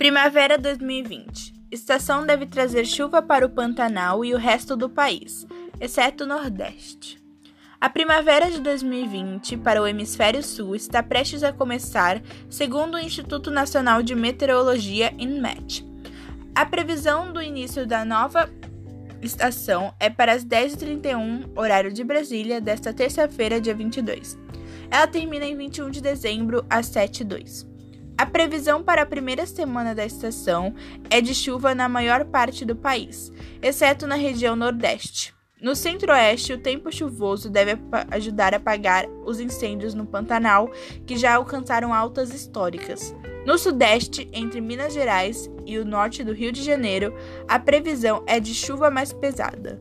Primavera 2020. Estação deve trazer chuva para o Pantanal e o resto do país, exceto o Nordeste. A primavera de 2020 para o Hemisfério Sul está prestes a começar, segundo o Instituto Nacional de Meteorologia, INMET. A previsão do início da nova estação é para as 10h31, horário de Brasília, desta terça-feira, dia 22. Ela termina em 21 de dezembro, às 7h02. A previsão para a primeira semana da estação é de chuva na maior parte do país, exceto na região Nordeste. No centro-oeste, o tempo chuvoso deve ajudar a apagar os incêndios no Pantanal, que já alcançaram altas históricas. No sudeste, entre Minas Gerais e o norte do Rio de Janeiro, a previsão é de chuva mais pesada.